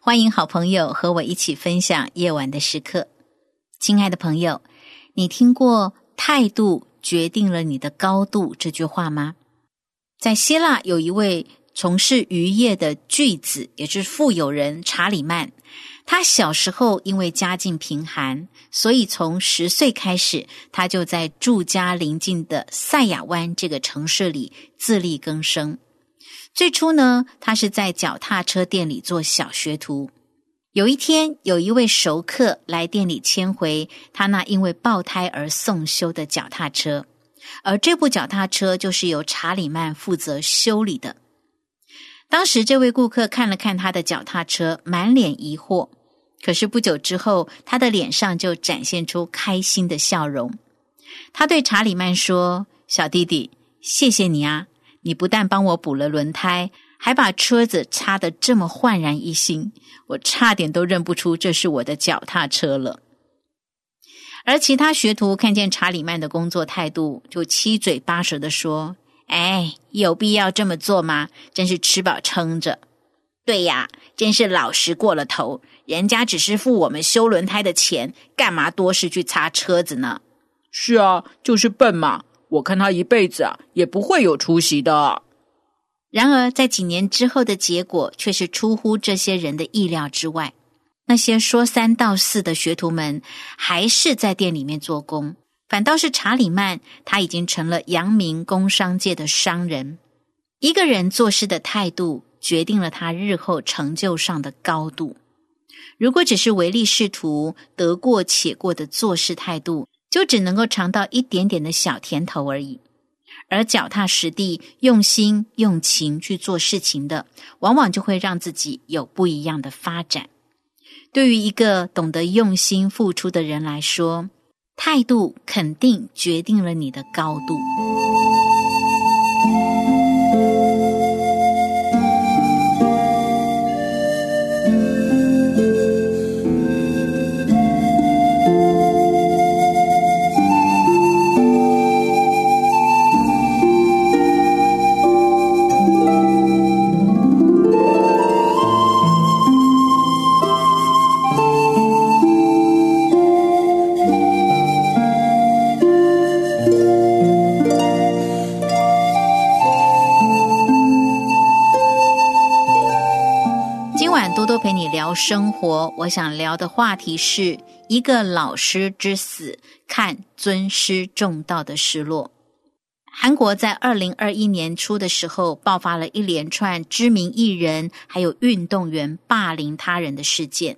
欢迎好朋友和我一起分享夜晚的时刻。亲爱的朋友，你听过“态度决定了你的高度”这句话吗？在希腊有一位从事渔业的巨子，也就是富有人查理曼。他小时候因为家境贫寒，所以从十岁开始，他就在住家邻近的塞亚湾这个城市里自力更生。最初呢，他是在脚踏车店里做小学徒。有一天，有一位熟客来店里牵回他那因为爆胎而送修的脚踏车，而这部脚踏车就是由查理曼负责修理的。当时，这位顾客看了看他的脚踏车，满脸疑惑。可是不久之后，他的脸上就展现出开心的笑容。他对查理曼说：“小弟弟，谢谢你啊！”你不但帮我补了轮胎，还把车子擦得这么焕然一新，我差点都认不出这是我的脚踏车了。而其他学徒看见查理曼的工作态度，就七嘴八舌的说：“哎，有必要这么做吗？真是吃饱撑着。”“对呀，真是老实过了头。人家只是付我们修轮胎的钱，干嘛多事去擦车子呢？”“是啊，就是笨嘛。”我看他一辈子啊，也不会有出息的。然而，在几年之后的结果却是出乎这些人的意料之外。那些说三道四的学徒们还是在店里面做工，反倒是查理曼，他已经成了扬名工商界的商人。一个人做事的态度，决定了他日后成就上的高度。如果只是唯利是图、得过且过的做事态度，就只能够尝到一点点的小甜头而已，而脚踏实地、用心用情去做事情的，往往就会让自己有不一样的发展。对于一个懂得用心付出的人来说，态度肯定决定了你的高度。陪你聊生活，我想聊的话题是一个老师之死，看尊师重道的失落。韩国在二零二一年初的时候，爆发了一连串知名艺人还有运动员霸凌他人的事件。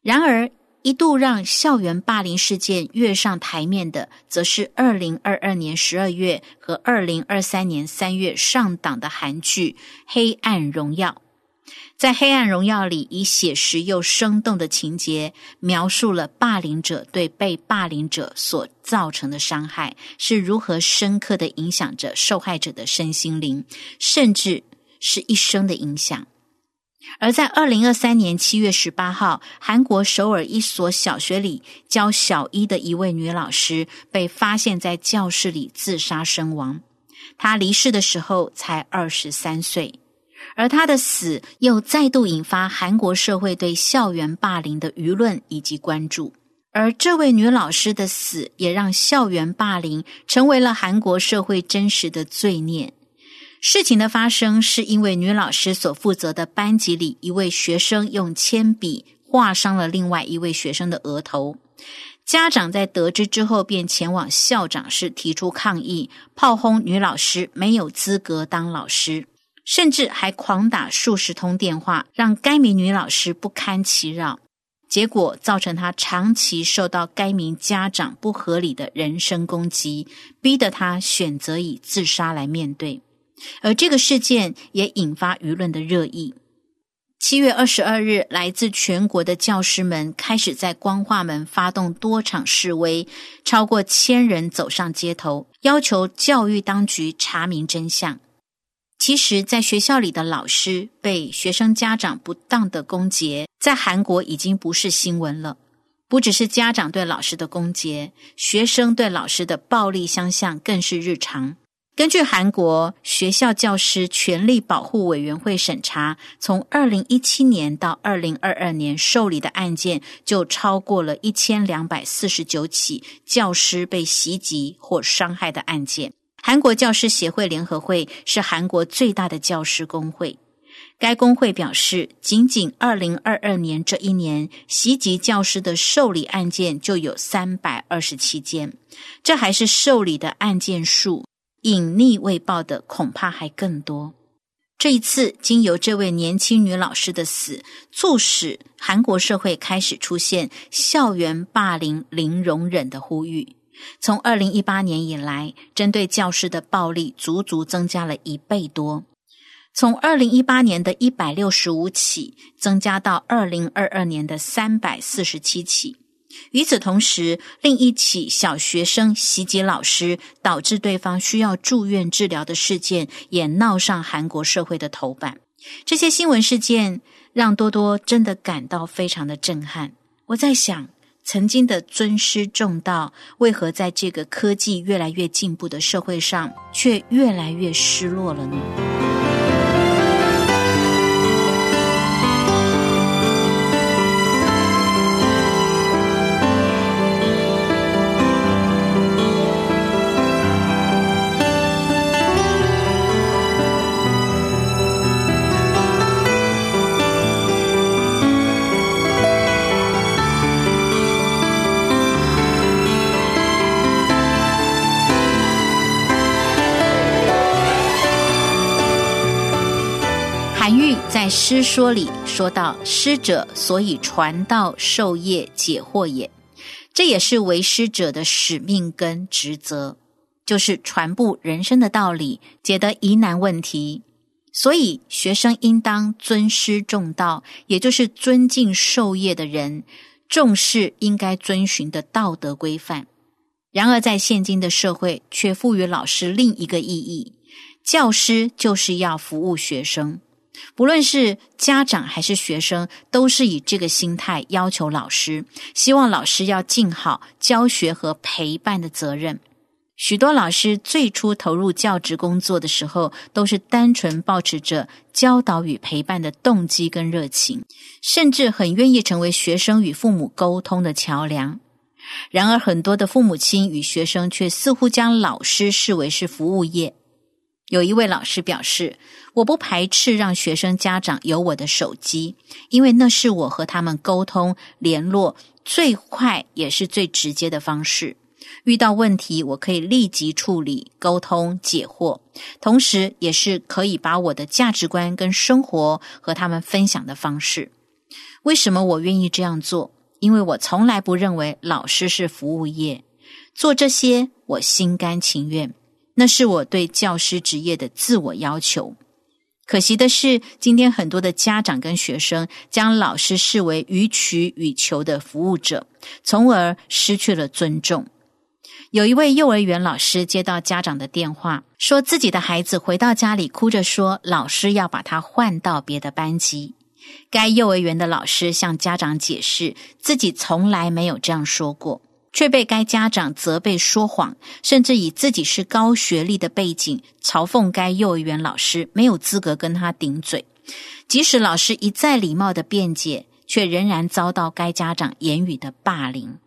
然而，一度让校园霸凌事件跃上台面的，则是二零二二年十二月和二零二三年三月上档的韩剧《黑暗荣耀》。在《黑暗荣耀》里，以写实又生动的情节，描述了霸凌者对被霸凌者所造成的伤害是如何深刻的影响着受害者的身心灵，甚至是一生的影响。而在二零二三年七月十八号，韩国首尔一所小学里教小一的一位女老师被发现在教室里自杀身亡，她离世的时候才二十三岁。而他的死又再度引发韩国社会对校园霸凌的舆论以及关注，而这位女老师的死也让校园霸凌成为了韩国社会真实的罪孽。事情的发生是因为女老师所负责的班级里一位学生用铅笔划伤了另外一位学生的额头。家长在得知之后，便前往校长室提出抗议，炮轰女老师没有资格当老师，甚至还狂打数十通电话，让该名女老师不堪其扰。结果造成她长期受到该名家长不合理的人身攻击，逼得她选择以自杀来面对。而这个事件也引发舆论的热议。七月二十二日，来自全国的教师们开始在光化门发动多场示威，超过千人走上街头，要求教育当局查明真相。其实，在学校里的老师被学生家长不当的攻击，在韩国已经不是新闻了。不只是家长对老师的攻击，学生对老师的暴力相向更是日常。根据韩国学校教师权利保护委员会审查，从二零一七年到二零二二年受理的案件就超过了一千两百四十九起教师被袭击或伤害的案件。韩国教师协会联合会是韩国最大的教师工会，该工会表示，仅仅二零二二年这一年，袭击教师的受理案件就有三百二十七件，这还是受理的案件数。隐匿未报的恐怕还更多。这一次，经由这位年轻女老师的死，促使韩国社会开始出现校园霸凌零容忍的呼吁。从二零一八年以来，针对教师的暴力足足增加了一倍多，从二零一八年的一百六十五起，增加到二零二二年的三百四十七起。与此同时，另一起小学生袭击老师，导致对方需要住院治疗的事件，也闹上韩国社会的头版。这些新闻事件让多多真的感到非常的震撼。我在想，曾经的尊师重道，为何在这个科技越来越进步的社会上，却越来越失落了呢？在诗说里说到：“师者，所以传道授业解惑也。”这也是为师者的使命跟职责，就是传播人生的道理，解得疑难问题。所以，学生应当尊师重道，也就是尊敬授业的人，重视应该遵循的道德规范。然而，在现今的社会，却赋予老师另一个意义：教师就是要服务学生。不论是家长还是学生，都是以这个心态要求老师，希望老师要尽好教学和陪伴的责任。许多老师最初投入教职工作的时候，都是单纯保持着教导与陪伴的动机跟热情，甚至很愿意成为学生与父母沟通的桥梁。然而，很多的父母亲与学生却似乎将老师视为是服务业。有一位老师表示：“我不排斥让学生家长有我的手机，因为那是我和他们沟通联络最快也是最直接的方式。遇到问题，我可以立即处理、沟通、解惑，同时也是可以把我的价值观跟生活和他们分享的方式。为什么我愿意这样做？因为我从来不认为老师是服务业，做这些我心甘情愿。”那是我对教师职业的自我要求。可惜的是，今天很多的家长跟学生将老师视为予取予求的服务者，从而失去了尊重。有一位幼儿园老师接到家长的电话，说自己的孩子回到家里哭着说，老师要把他换到别的班级。该幼儿园的老师向家长解释，自己从来没有这样说过。却被该家长责备说谎，甚至以自己是高学历的背景嘲讽该幼儿园老师没有资格跟他顶嘴。即使老师一再礼貌的辩解，却仍然遭到该家长言语的霸凌。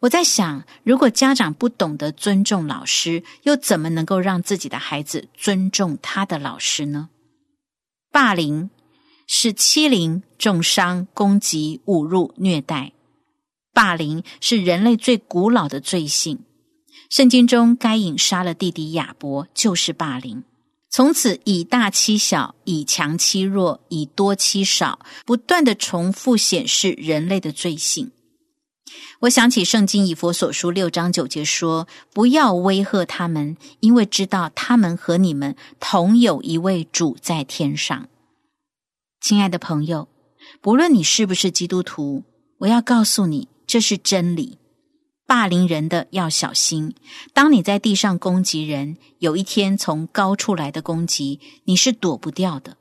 我在想，如果家长不懂得尊重老师，又怎么能够让自己的孩子尊重他的老师呢？霸凌是欺凌、重伤、攻击、侮辱、虐待。霸凌是人类最古老的罪行。圣经中，该隐杀了弟弟亚伯，就是霸凌。从此，以大欺小，以强欺弱，以多欺少，不断的重复显示人类的罪行。我想起圣经以佛所书六章九节说：“不要威吓他们，因为知道他们和你们同有一位主在天上。”亲爱的朋友，不论你是不是基督徒，我要告诉你。这是真理，霸凌人的要小心。当你在地上攻击人，有一天从高处来的攻击，你是躲不掉的。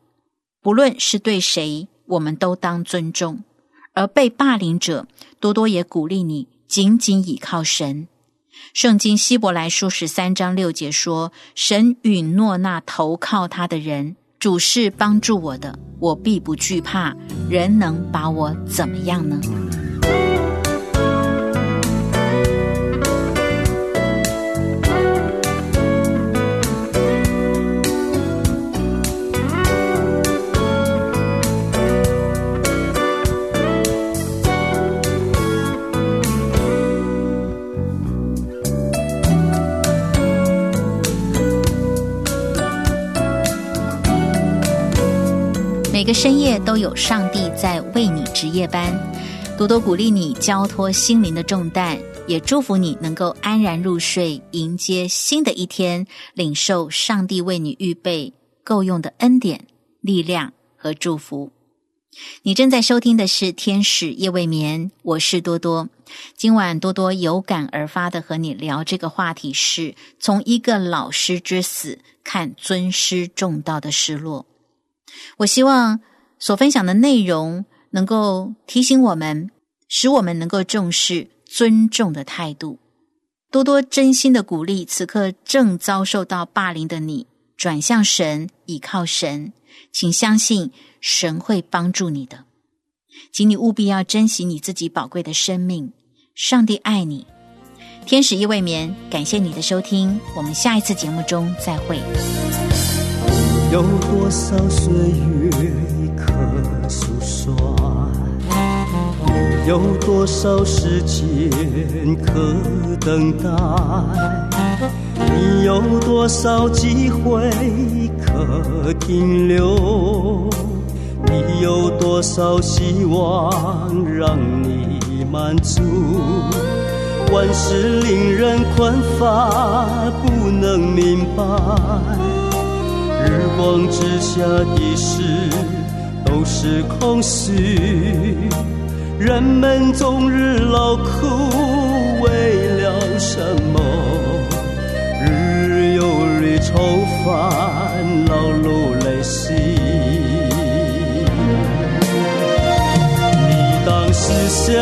不论是对谁，我们都当尊重。而被霸凌者，多多也鼓励你紧紧倚靠神。圣经希伯来书十三章六节说：“神允诺那投靠他的人，主是帮助我的，我必不惧怕。人能把我怎么样呢？”每个深夜都有上帝在为你值夜班，多多鼓励你交托心灵的重担，也祝福你能够安然入睡，迎接新的一天，领受上帝为你预备够用的恩典、力量和祝福。你正在收听的是《天使夜未眠》，我是多多。今晚多多有感而发的和你聊这个话题，是从一个老师之死看尊师重道的失落。我希望所分享的内容能够提醒我们，使我们能够重视尊重的态度，多多真心的鼓励此刻正遭受到霸凌的你，转向神，倚靠神，请相信神会帮助你的。请你务必要珍惜你自己宝贵的生命，上帝爱你。天使夜未眠，感谢你的收听，我们下一次节目中再会。有多少岁月可诉说？有多少时间可等待？你有多少机会可停留？你有多少希望让你满足？万事令人困乏，不能明白。日光之下的事都是空虚，人们终日劳苦，为了什么？日有日愁烦，劳碌累兮。你当思想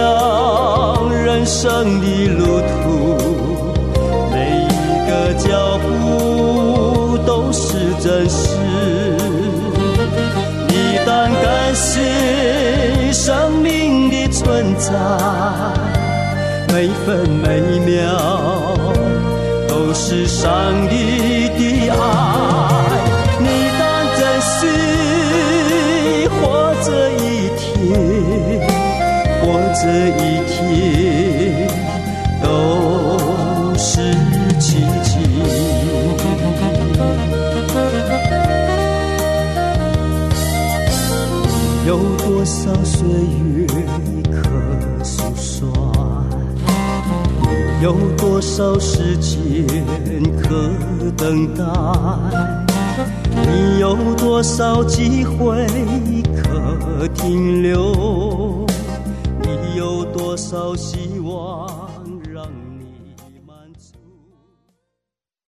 人生的路途，是生命的存在，每分每秒都是上帝的有多少岁月可诉说？有多少时间可等待？你有多少机会可停留？你有多少心？